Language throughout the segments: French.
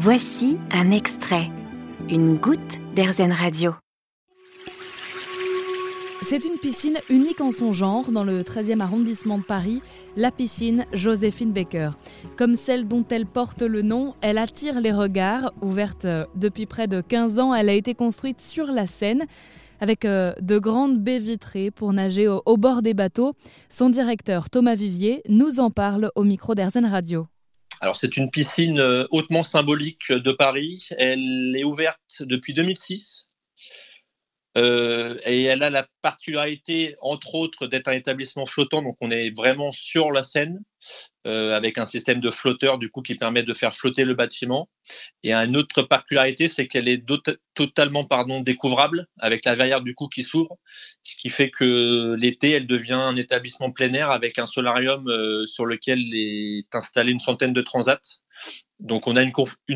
Voici un extrait, une goutte d'Airzen Radio. C'est une piscine unique en son genre dans le 13e arrondissement de Paris, la piscine Joséphine Baker. Comme celle dont elle porte le nom, elle attire les regards. Ouverte depuis près de 15 ans, elle a été construite sur la Seine avec euh, de grandes baies vitrées pour nager au, bord des bateaux. Son directeur Thomas Vivier nous en parle au micro d'Airzen Radio. Alors c'est une piscine euh, hautement symbolique de Paris. Elle est ouverte depuis 2006 euh, et elle a la particularité, entre autres, d'être un établissement flottant. Donc on est vraiment sur la Seine euh, avec un système de flotteur du coup qui permet de faire flotter le bâtiment. Et une autre particularité, c'est qu'elle est totalement pardon découvrable avec la verrière du coup qui s'ouvre, ce qui fait que l'été elle devient un établissement plein air avec un solarium euh, sur lequel est installé une centaine de transats. Donc on a une,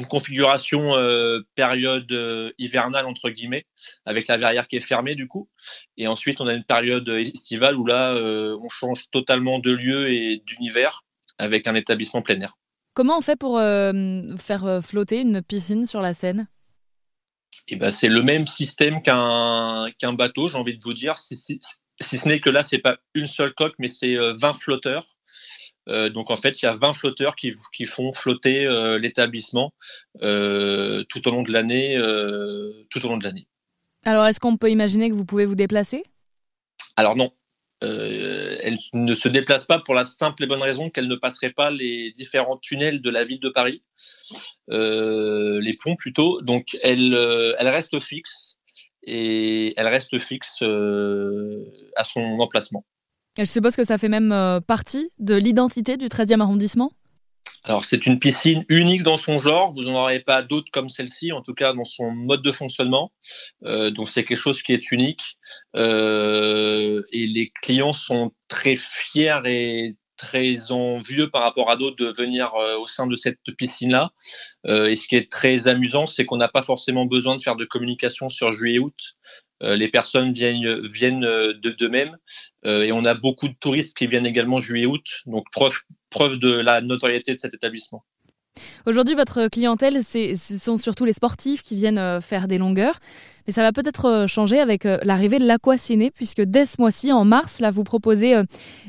configuration euh, période hivernale entre guillemets avec la verrière qui est fermée du coup et ensuite on a une période estivale où là on change totalement de lieu et d'univers avec un établissement plein air. Comment on fait pour faire flotter une piscine sur la Seine? Eh ben, c'est le même système qu'un bateau, j'ai envie de vous dire, si, si, si ce n'est que là, c'est pas une seule coque, mais c'est 20 flotteurs euh, donc en fait, il y a 20 flotteurs qui, qui font flotter euh, l'établissement euh, tout au long de l'année. tout au long de l'année. Alors, est-ce qu'on peut imaginer que vous pouvez vous déplacer? Alors non. Elle ne se déplace pas pour la simple et bonne raison qu'elle ne passerait pas les différents tunnels de la ville de Paris, les ponts plutôt. Donc elle, elle reste fixe et elle reste fixe à son emplacement. Je suppose que ça fait même euh, partie de l'identité du 13e arrondissement? Alors c'est une piscine unique dans son genre, vous n'en aurez pas d'autres comme celle-ci, en tout cas dans son mode de fonctionnement. Euh, donc c'est quelque chose qui est unique euh, et les clients sont très fiers et très envieux par rapport à d'autres de venir au sein de cette piscine-là. et ce qui est très amusant, c'est qu'on n'a pas forcément besoin de faire de communication sur juillet-août. Euh, les personnes viennent, euh, de d'eux-mêmes euh, et on a beaucoup de touristes qui viennent également juillet-août, donc preuve de la notoriété de cet établissement. Aujourd'hui, votre clientèle, ce sont surtout les sportifs qui viennent euh, faire des longueurs. Mais ça va peut-être euh, changer avec euh, l'arrivée de l'aquaciné, puisque dès ce mois-ci, en mars, là, vous proposez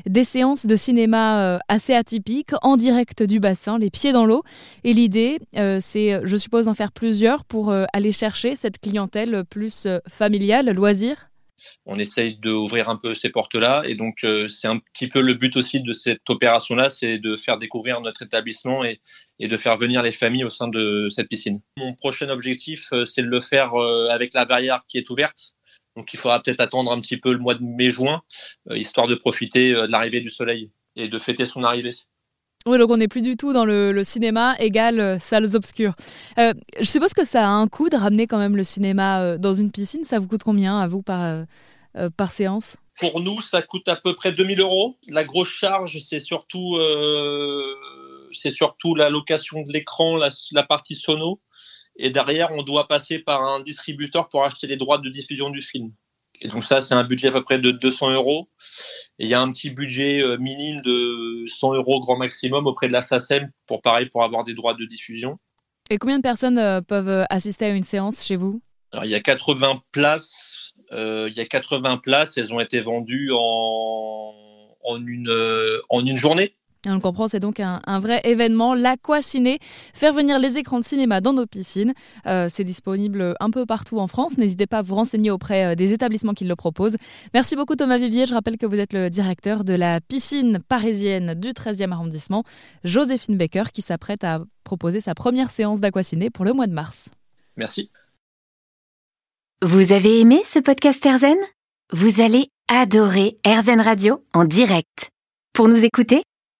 des séances de cinéma assez atypiques, en direct du bassin, les pieds dans l'eau. Et l'idée, c'est, je suppose, d'en faire plusieurs pour aller chercher cette clientèle plus familiale, loisir on essaye d'ouvrir un peu ces portes-là. Et donc, euh, c'est un petit peu le but aussi de cette opération-là, c'est de faire découvrir notre établissement et, de faire venir les familles au sein de cette piscine. Mon prochain objectif, euh, c'est de le faire euh, avec la verrière qui est ouverte. Donc, il faudra peut-être attendre un petit peu le mois de mai-juin, histoire de profiter de l'arrivée du soleil et de fêter son arrivée. Oui, donc on n'est plus du tout dans le, cinéma égal euh, salles obscures. Euh, je suppose que ça a un coût de ramener quand même le cinéma euh, dans une piscine. Ça vous coûte combien à vous par, par séance? Pour nous, ça coûte à peu près 2000 euros. La grosse charge, c'est surtout, surtout la location de l'écran, la, la, partie sono. Et derrière, on doit passer par un distributeur pour acheter les droits de diffusion du film. Et donc ça, c'est un budget à peu près de 200 euros. Et il y a un petit budget euh, minime de 100 euros grand maximum auprès de la SACEM pour pareil pour avoir des droits de diffusion. Et combien de personnes euh, peuvent euh, assister à une séance chez vous? Alors il y a 80 places. il y a 80 places. Elles ont été vendues en, en une, en une journée. On le comprend, c'est donc un, vrai événement, l'aquaciné, faire venir les écrans de cinéma dans nos piscines. Euh, c'est disponible un peu partout en France. N'hésitez pas à vous renseigner auprès euh, des établissements qui le proposent. Merci beaucoup Thomas Vivier. Je rappelle que vous êtes le directeur de la piscine parisienne du 13e arrondissement, Joséphine Baker, qui s'apprête à proposer sa première séance d'aquaciné pour le mois de mars. Merci. Vous avez aimé ce podcast Erzen Vous allez adorer Erzen Radio en direct. Pour nous écouter,